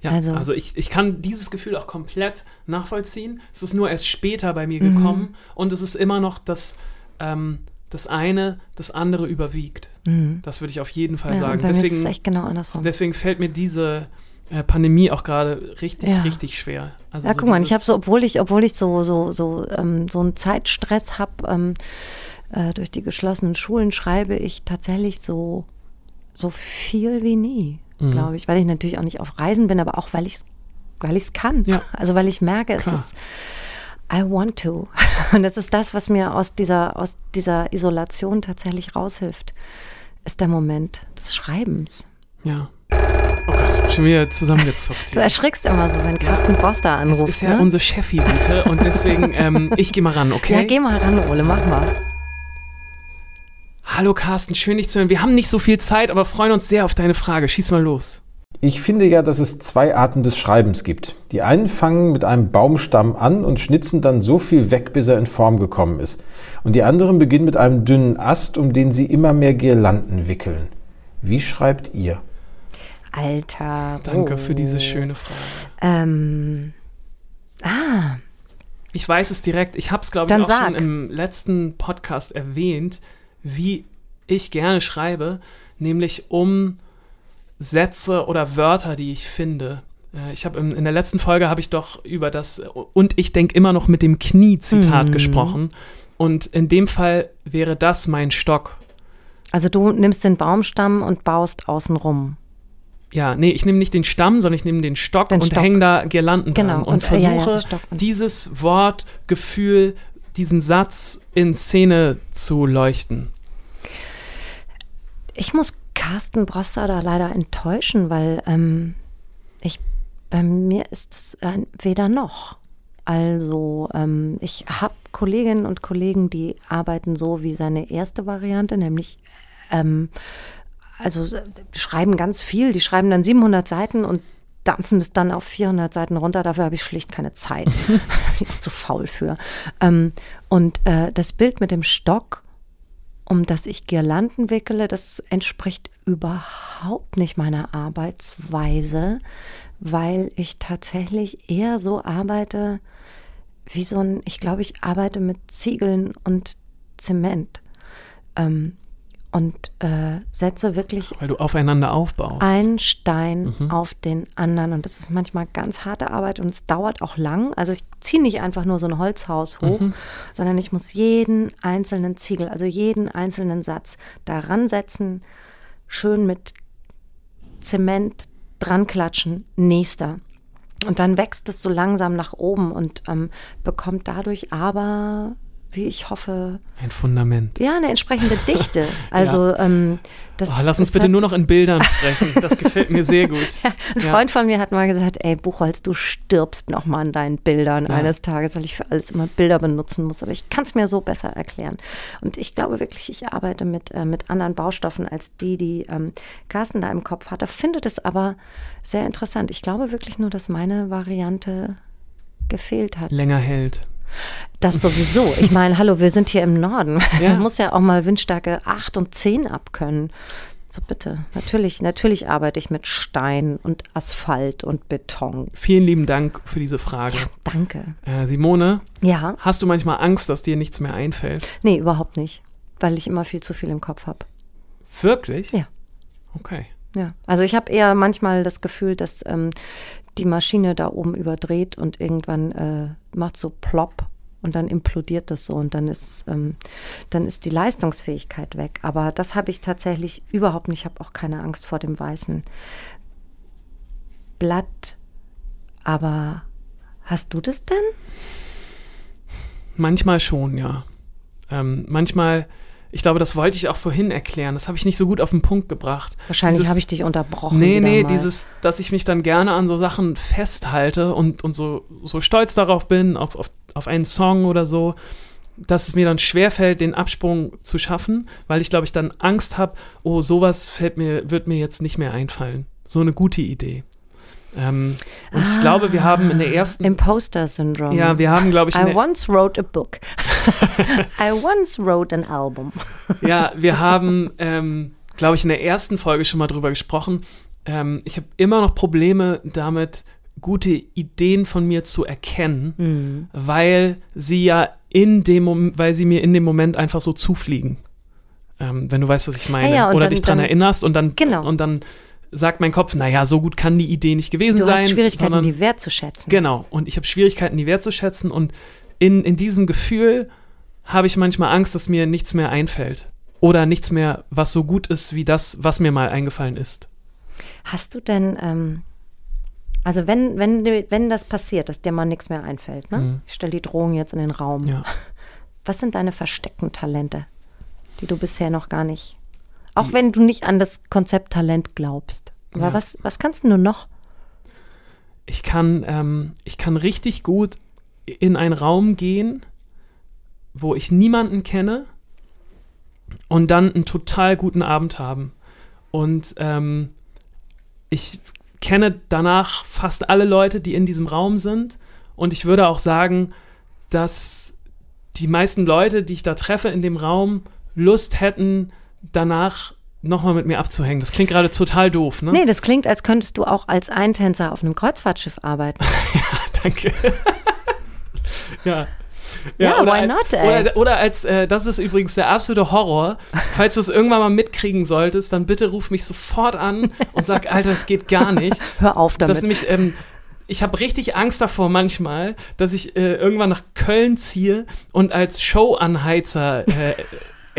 Ja, Also- also, ich, ich kann dieses Gefühl auch komplett nachvollziehen. Es ist nur erst später bei Mhm. mir gekommen und es ist immer noch das, ähm, das eine, das andere überwiegt. Das würde ich auf jeden Fall Mhm. Ja, sagen. Deswegen, es echt genau andersrum. deswegen fällt mir diese Pandemie auch gerade richtig, Ja. richtig schwer. Also Ja, so guck mal, ich habe so, obwohl ich, obwohl ich so, so, so, ähm, so einen Zeitstress habe, ähm, äh, durch die geschlossenen Schulen schreibe ich tatsächlich so, so viel wie nie, Mhm. glaube ich. Weil ich natürlich auch nicht auf Reisen bin, aber auch weil ich es weil ich's kann. Ja. Also weil ich merke, es Klar. ist I want to. Und das ist das, was mir aus dieser, aus dieser Isolation tatsächlich raushilft, ist der Moment des Schreibens. Ja. Oh Gott, schon wieder zusammengezuckt. Du erschrickst immer so, wenn Carsten Boster Das anruft. ist ja ne? unsere Chefvisite und deswegen, ähm, ich gehe mal ran, okay? Ja, geh mal ran, Ole, mach mal. Hallo Carsten, schön dich zu hören. Wir haben nicht so viel Zeit, aber freuen uns sehr auf deine Frage. Schieß mal los. Ich finde ja, dass es zwei Arten des Schreibens gibt. Die einen fangen mit einem Baumstamm an und schnitzen dann so viel weg, bis er in Form gekommen ist. Und die anderen beginnen mit einem dünnen Ast, um den sie immer mehr Girlanden wickeln. Wie schreibt ihr? Alter. Danke oh. für diese schöne Frage. Ähm, ah, Ich weiß es direkt. Ich habe es, glaube ich, auch schon sag. im letzten Podcast erwähnt, wie ich gerne schreibe, nämlich um Sätze oder Wörter, die ich finde. Äh, Ich habe in, der letzten Folge habe ich doch über das und ich denke immer noch mit dem Knie-Zitat Mhm. gesprochen. Und in dem Fall wäre das mein Stock. also du nimmst den Baumstamm und baust außen rum. Ja, nee, ich nehme nicht den Stamm, sondern ich nehme den Stock Den und hänge da Girlanden Genau, dran und, und, äh, ja, ja, versuche dieses Wort, Gefühl, diesen Satz in Szene zu leuchten. Ich muss Carsten Broster da leider enttäuschen, weil ähm, ich, bei mir ist es äh, weder noch. Also ähm, ich habe Kolleginnen und Kollegen, die arbeiten so wie seine erste Variante, nämlich ähm, also äh, schreiben ganz viel. Die schreiben dann 700 Seiten und dampfen es dann auf 400 Seiten runter. Dafür habe ich schlicht keine Zeit. Bin ich zu faul für. Ähm, und äh, das Bild mit dem Stock, um das ich Girlanden wickele, das entspricht überhaupt nicht meiner Arbeitsweise, weil ich tatsächlich eher so arbeite wie so ein, ich glaube, ich arbeite mit Ziegeln und Zement ähm, und äh, setze wirklich Weil du aufeinander aufbaust. ein Stein auf den anderen. Und das ist manchmal ganz harte Arbeit und es dauert auch lang. Also ich ziehe nicht einfach nur so ein Holzhaus hoch, sondern ich muss jeden einzelnen Ziegel, also jeden einzelnen Satz daran setzen, schön mit Zement dran klatschen, nächster. Und dann wächst es so langsam nach oben und ähm, bekommt dadurch aber, wie ich hoffe, Ein Fundament. ja, eine entsprechende Dichte. Also ähm, das Oh, lass uns bitte hat- nur noch in Bildern sprechen. Das gefällt mir sehr gut. Ein Ja. Freund von mir hat mal gesagt, ey Buchholz, du stirbst noch mal an deinen Bildern Ja. eines Tages, weil ich für alles immer Bilder benutzen muss. Aber ich kann es mir so besser erklären. Und ich glaube wirklich, ich arbeite mit, äh, mit anderen Baustoffen als die, die ähm, Carsten da im Kopf hatte. Finde das aber sehr interessant. Ich glaube wirklich nur, dass meine Variante gefehlt hat. Länger hält. Das sowieso. Ich meine, hallo, wir sind hier im Norden. Ja. Man muss ja auch mal Windstärke 8 und 10 abkönnen. So bitte. Natürlich, natürlich arbeite ich mit Stein und Asphalt und Beton. Vielen lieben Dank für diese Frage. Danke. Äh, Simone, Ja, hast du manchmal Angst, dass dir nichts mehr einfällt? nee, überhaupt nicht. Weil ich immer viel zu viel im Kopf habe. Wirklich? Ja. Okay. Ja, also ich habe eher manchmal das Gefühl, dass ähm, die Maschine da oben überdreht und irgendwann äh, macht so plopp Und dann implodiert das so und dann ist, ähm, dann ist die Leistungsfähigkeit weg. Aber das habe ich tatsächlich überhaupt nicht. Ich habe auch keine Angst vor dem weißen Blatt. Aber hast du das denn? Manchmal schon, ja. Ähm, manchmal, ich glaube, das wollte ich auch vorhin erklären. Das habe ich nicht so gut auf den Punkt gebracht. Wahrscheinlich habe ich dich unterbrochen. Nee, nee, mal. dieses, dass ich mich dann gerne an so Sachen festhalte und, und so, so stolz darauf bin, auf, auf, auf einen Song oder so, dass es mir dann schwerfällt, den Absprung zu schaffen, weil ich glaube, ich dann Angst habe, oh, sowas fällt mir, wird mir jetzt nicht mehr einfallen. So eine gute Idee. Ähm, und ich glaube, wir haben in der ersten, Imposter-Syndrom. ja, wir haben, glaube ich, I once wrote a book. I once wrote an album. Ja, wir haben, ähm, glaube ich, in der ersten Folge schon mal drüber gesprochen. Ähm, ich habe immer noch Probleme damit, gute Ideen von mir zu erkennen, Mhm. weil sie ja in dem Moment, weil sie mir in dem Moment einfach so zufliegen. Ähm, wenn du weißt, was ich meine. Ja, ja, Oder dann- dich dran dann- erinnerst und dann, Genau. und dann sagt mein Kopf, naja, so gut kann die Idee nicht gewesen Du sein. hast Schwierigkeiten, sondern, die wertzuschätzen. Genau, und ich habe Schwierigkeiten, die wertzuschätzen und in, in diesem Gefühl habe ich manchmal Angst, dass mir nichts mehr einfällt. Oder nichts mehr, was so gut ist wie das, was mir mal eingefallen ist. Hast du denn, ähm, also wenn, wenn, wenn das passiert, dass dir mal nichts mehr einfällt, ne? Ich stelle die Drohung jetzt in den Raum. Mhm. Ja. Was sind deine versteckten Talente, die du bisher noch gar nicht, auch wenn du nicht an das Konzept Talent glaubst. Aber Ja. was, was kannst du noch? Ich kann, ähm, ich kann richtig gut in einen Raum gehen, wo ich niemanden kenne und dann einen total guten Abend haben. Und ähm, ich kenne danach fast alle Leute, die in diesem Raum sind. Und ich würde auch sagen, dass die meisten Leute, die ich da treffe in dem Raum, Lust hätten, danach nochmal mit mir abzuhängen. Das klingt gerade total doof, ne? Nee, das klingt, als könntest du auch als Eintänzer auf einem Kreuzfahrtschiff arbeiten. Danke. ja. Ja, oder why als, not, ey? Oder, oder als, äh, das ist übrigens der absolute Horror. Falls du es irgendwann mal mitkriegen solltest, dann bitte ruf mich sofort an und sag, Alter, das geht gar nicht. Hör auf damit. Das ist nämlich, ähm, ich habe richtig Angst davor manchmal, dass ich äh, irgendwann nach Köln ziehe und als Showanheizer äh,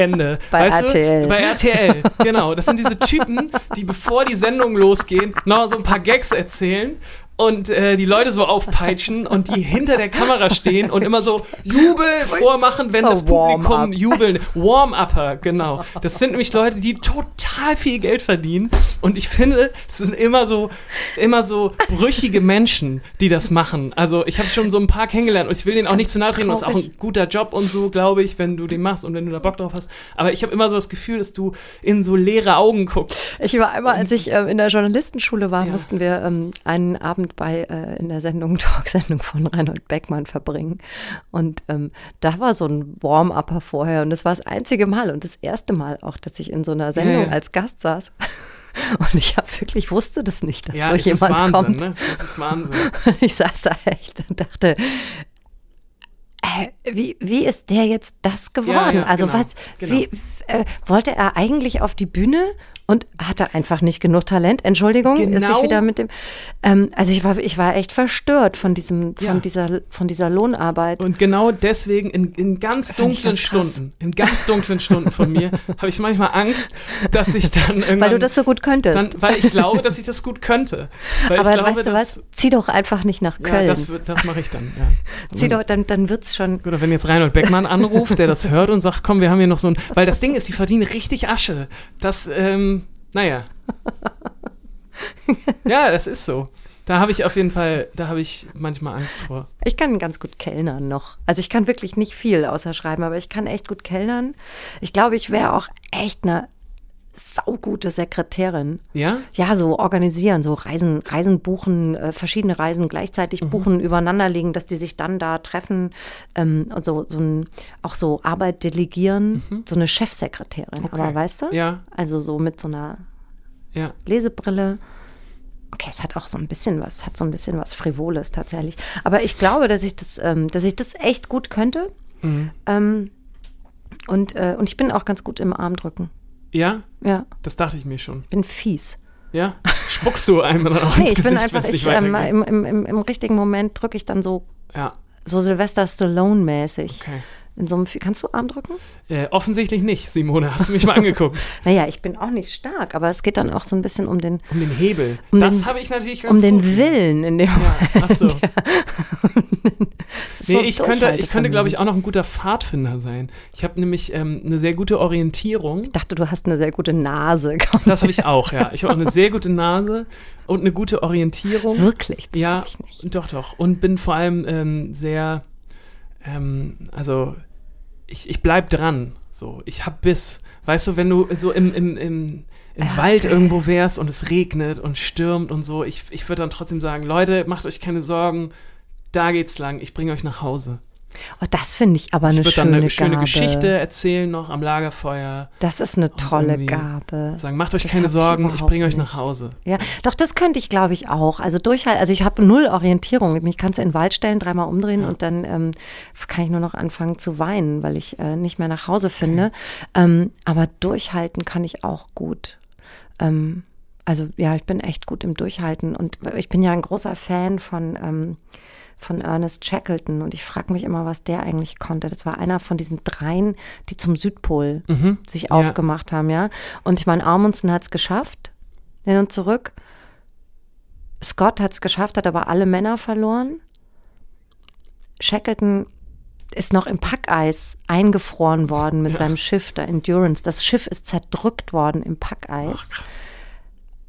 ende. Bei weißt RTL. Du? Bei RTL, genau. Das sind diese Typen, die bevor die Sendungen losgehen, noch so ein paar Gags erzählen und äh, die Leute so aufpeitschen und die hinter der Kamera stehen und immer so Jubel vormachen, wenn das Oh. Publikum jubeln. Warm-Upper, genau. Das sind nämlich Leute, die total viel Geld verdienen und ich finde, es sind immer so, immer so brüchige Menschen, die das machen. Also ich habe schon so ein paar kennengelernt und ich will denen auch nicht zu nahe treten. Das ist auch ein guter Job und so, glaube ich, wenn du den machst und wenn du da Bock drauf hast. Aber ich habe immer so das Gefühl, dass du in so leere Augen guckst. Ich war einmal, als ich ähm, in der Journalistenschule war, Ja. mussten wir ähm, einen Abend bei äh, in der Sendung Talksendung von Reinhold Beckmann verbringen. Und ähm, da war so ein Warm-Upper vorher und das war das einzige Mal und das erste Mal auch, dass ich in so einer Sendung ja. als Gast saß. Und ich habe wirklich wusste das nicht, dass Ja, so jemand Wahnsinn, kommt. ne? Das ist Wahnsinn. Und ich saß da echt und dachte, äh, wie, wie ist der jetzt das geworden? ja, also genau, was, genau. wie, äh, wollte er eigentlich auf die Bühne und hatte einfach nicht genug Talent? Entschuldigung, ist Genau. ich wieder mit dem. Ähm, also ich war, ich war echt verstört von diesem, Ja. von dieser, von dieser Lohnarbeit. Und genau deswegen in, in ganz dunklen. Stunden, in ganz dunklen Stunden von mir, habe ich manchmal Angst, dass ich dann irgendwann. weil du das so gut könntest. dann, weil ich glaube, dass ich das gut könnte. Weil Aber glaube, weißt du dass, was? Zieh doch einfach nicht nach Ja, Köln. das, wird- das mache ich dann, ja. Zieh doch, dann, dann wird's schon. Gut, wenn jetzt Reinhold Beckmann anruft, der das hört und sagt, komm, wir haben hier noch so ein, weil das Ding ist, die verdienen richtig Asche. Das, ähm, naja. Ja, das ist so. Da habe ich auf jeden Fall, da habe ich manchmal Angst vor. Ich kann ganz gut kellnern noch. Also ich kann wirklich nicht viel außer schreiben, aber ich kann echt gut kellnern. Ich glaube, ich wäre auch echt eine saugute Sekretärin. Ja? Ja, so organisieren, so Reisen, Reisen buchen, äh, verschiedene Reisen gleichzeitig Mhm. buchen, übereinanderlegen, dass die sich dann da treffen ähm, und so, so ein, auch so Arbeit delegieren, so eine Chefsekretärin. Mhm. Okay. Aber weißt du? Ja, Also so mit so einer ja. Lesebrille. Okay, es hat auch so ein bisschen was, hat so ein bisschen was Frivoles tatsächlich. Aber ich glaube, dass ich das, ähm, dass ich das echt gut könnte. Mhm. Ähm, und, äh, und ich bin auch ganz gut im Armdrücken. Ja, Ja, das dachte ich mir schon. bin fies. Ja? Spuckst du einem dann auch Nee, ich bin einfach, ich, ähm, im, im, im richtigen Moment drücke ich dann so Ja, So Sylvester Stallone-mäßig. Okay. In so einem, kannst du Arm drücken? Äh, offensichtlich nicht, Simone. Hast du mich mal angeguckt? Naja, ich bin auch nicht stark, aber es geht dann auch so ein bisschen um den, Um den Hebel. Um das habe ich natürlich ganz um den gut. Willen in dem Ja, ach so. Nee, so ich könnte, ich könnte, glaube ich, auch noch ein guter Pfadfinder sein. Ich habe nämlich ähm, eine sehr gute Orientierung. Ich dachte, du hast eine sehr gute Nase. Das habe ich auch, ja. Ich habe auch eine sehr gute Nase und eine gute Orientierung. Wirklich, das ja, ich nicht. doch, doch. Und bin vor allem ähm, sehr, ähm, also ich, ich bleib dran. So, ich hab Biss. Weißt du, wenn du so im, im, im, im Wald okay. irgendwo wärst und es regnet und stürmt und so, ich, ich würde dann trotzdem sagen, Leute, macht euch keine Sorgen, da geht's lang, ich bringe euch nach Hause. Oh, das finde ich aber eine ich würde schöne, dann eine schöne Gabe. Geschichte erzählen noch am Lagerfeuer. Das ist eine tolle Gabe. Sagen, macht euch Das keine ich Sorgen, ich überhaupt bringe euch nach Hause. Ja, doch, das könnte ich, glaube ich, auch. Also durchhalten. Also ich habe null Orientierung. Mich kannst du in den Wald stellen, dreimal umdrehen Ja. und dann ähm, kann ich nur noch anfangen zu weinen, weil ich äh, nicht mehr nach Hause finde. Ähm, aber durchhalten kann ich auch gut. Ähm, also ja, ich bin echt gut im Durchhalten und ich bin ja ein großer Fan von ähm, von Ernest Shackleton und ich frage mich immer, was der eigentlich konnte. Das war einer von diesen dreien, die zum Südpol Mhm. sich Ja. aufgemacht haben, ja. Und ich meine, Amundsen hat es geschafft, hin und zurück. Scott hat es geschafft, hat aber alle Männer verloren. Shackleton ist noch im Packeis eingefroren worden mit Ja. seinem Schiff, der Endurance. Das Schiff ist zerdrückt worden im Packeis. Ach.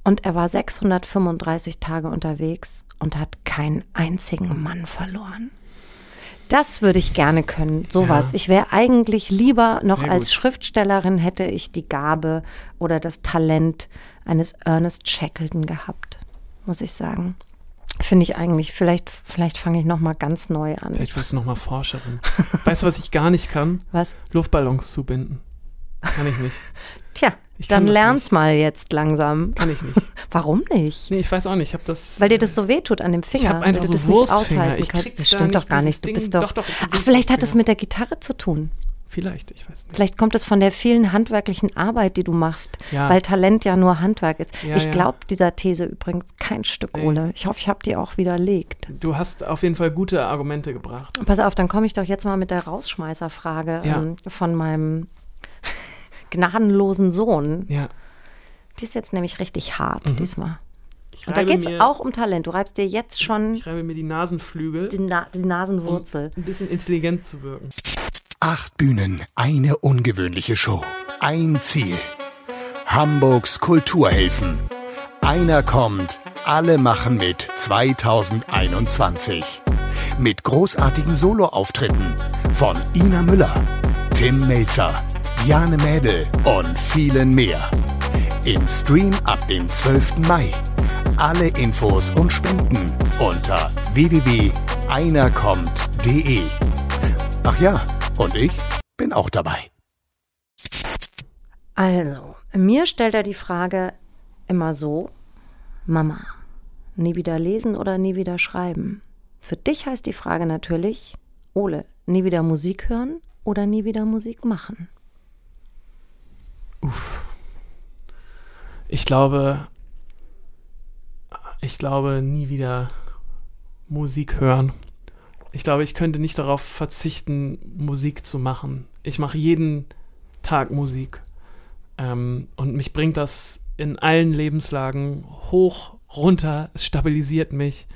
Und er war 635 Tage unterwegs und hat keinen einzigen Mann verloren. Das würde ich gerne können, sowas. Ja. Ich wäre eigentlich lieber noch als. Schriftstellerin hätte ich die Gabe oder das Talent eines Ernest Shackleton gehabt, muss ich sagen. Finde ich eigentlich, vielleicht, vielleicht fange ich noch mal ganz neu an. Vielleicht wirst du nochmal Forscherin. weißt du, was ich gar nicht kann? Was? Luftballons zubinden. Kann ich nicht. Tja, Ich dann das lern's mal jetzt langsam. Kann ich nicht. Warum nicht? Nee, ich weiß auch nicht. Ich habe das. Weil dir das so wehtut an dem Finger, Ich hab einfach weil du so das nicht aushalten kannst. Das da stimmt nicht doch gar nicht. Du Ding- bist doch. doch, doch, hab Ach, vielleicht hat es Wurstfinger. mit der Gitarre zu tun. Vielleicht, ich weiß nicht. Vielleicht kommt es von der vielen handwerklichen Arbeit, die du machst, Ja. weil Talent ja nur Handwerk ist. Ja, ich ja. glaube dieser These übrigens kein Stück, Nee. Ole. Ich hoffe, ich habe die auch widerlegt. Du hast auf jeden Fall gute Argumente gebracht. Pass auf, dann komme ich doch jetzt mal mit der Rausschmeißerfrage ähm, von meinem gnadenlosen Sohn. Ja. Die ist jetzt nämlich richtig hart diesmal. Ich Und da geht es auch um Talent. Du reibst dir jetzt schon Ich reibe mir die Nasenflügel, die, Na die Nasenwurzel. um ein bisschen intelligent zu wirken. Acht Bühnen, eine ungewöhnliche Show. Ein Ziel. Hamburgs Kulturhelfen. Einer kommt, alle machen mit 2021. Mit großartigen Soloauftritten von Ina Müller, Tim Melzer, Diane Mädel und vielen mehr. Im Stream ab dem 12. Mai. Alle Infos und Spenden unter www.einerkommt.de. Ach ja, und ich bin auch dabei. Also, mir stellt er die Frage immer so: Mama, nie wieder lesen oder nie wieder schreiben? Für dich heißt die Frage natürlich: Ole, nie wieder Musik hören oder nie wieder Musik machen? Ich glaube, ich glaube nie wieder Musik hören. Ich glaube, ich könnte nicht darauf verzichten, Musik zu machen. Ich mache jeden Tag Musik. Ähm, und mich bringt das in allen Lebenslagen hoch, runter. Es stabilisiert mich.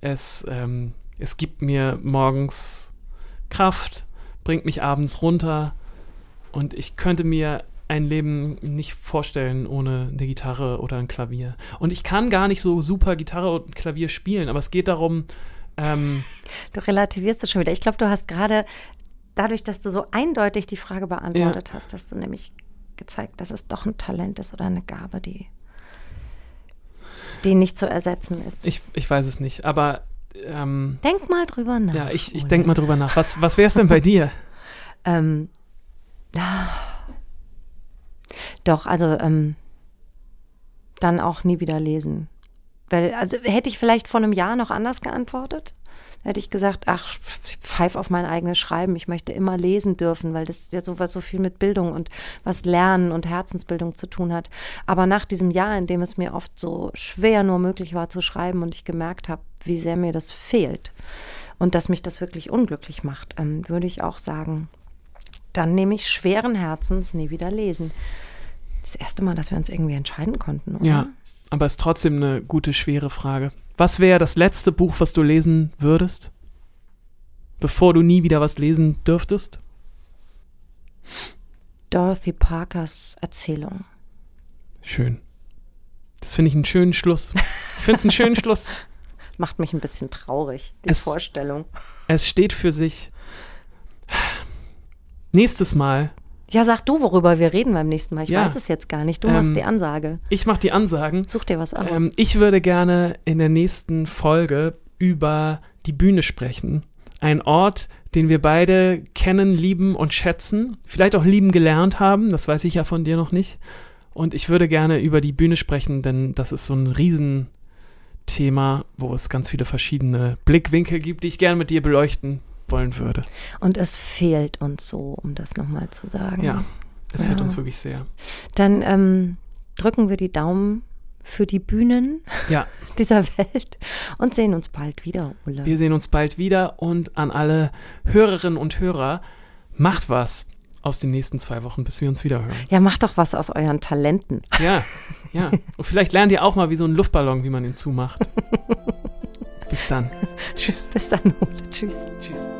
Es, ähm, es gibt mir morgens Kraft, bringt mich abends runter. Und ich könnte mir ein Leben nicht vorstellen ohne eine Gitarre oder ein Klavier. Und ich kann gar nicht so super Gitarre und Klavier spielen, aber es geht darum, ähm, Du relativierst es schon wieder. Ich glaube, du hast gerade dadurch, dass du so eindeutig die Frage beantwortet hast, hast du nämlich gezeigt, dass es doch ein Talent ist oder eine Gabe, die, die nicht zu ersetzen ist. ich, ich weiß es nicht, aber ähm, Denk mal drüber nach. ja, ich, ich denke mal drüber nach. Was, was wäre es denn bei dir? Ähm, ah. Doch, also ähm, dann auch nie wieder lesen. Weil also, hätte ich vielleicht vor einem Jahr noch anders geantwortet, hätte ich gesagt, ach, pfeif auf mein eigenes Schreiben. Ich möchte immer lesen dürfen, weil das ja so was so viel mit Bildung und was Lernen und Herzensbildung zu tun hat. Aber nach diesem Jahr, in dem es mir oft so schwer nur möglich war zu schreiben und ich gemerkt habe, wie sehr mir das fehlt und dass mich das wirklich unglücklich macht, ähm, würde ich auch sagen, dann nehme ich schweren Herzens nie wieder lesen. Das erste Mal, dass wir uns irgendwie entscheiden konnten, oder? Ja, aber ist trotzdem eine gute, schwere Frage. Was wäre das letzte Buch, was du lesen würdest? Bevor du nie wieder was lesen dürftest? Dorothy Parkers Erzählung. Schön. Das finde ich einen schönen Schluss. Ich finde es einen schönen Schluss. Macht mich ein bisschen traurig, die Es- Vorstellung. Es steht für sich. Nächstes Mal, Ja, sag du, worüber wir reden beim nächsten Mal. Ich Ja. weiß es jetzt gar nicht. Du Ähm, machst die Ansage. ich mache die Ansagen. Such dir was aus. Ähm, ich würde gerne in der nächsten Folge über die Bühne sprechen. Ein Ort, den wir beide kennen, lieben und schätzen. Vielleicht auch lieben gelernt haben. Das weiß ich ja von dir noch nicht. Und ich würde gerne über die Bühne sprechen, denn das ist so ein Riesenthema, wo es ganz viele verschiedene Blickwinkel gibt, die ich gerne mit dir beleuchten wollen würde. Und es fehlt uns so, um das nochmal zu sagen. Ja, es fehlt Ja. uns wirklich sehr. Dann ähm, drücken wir die Daumen für die Bühnen Ja. dieser Welt und sehen uns bald wieder, Ole. Wir sehen uns bald wieder und an alle Hörerinnen und Hörer, macht was aus den nächsten zwei Wochen, bis wir uns wieder hören. ja, macht doch was aus euren Talenten. Ja, ja. Und vielleicht lernt ihr auch mal, wie so ein Luftballon, wie man ihn zumacht. Bis dann. Tschüss. Bis dann, Ole. Tschüss. Tschüss.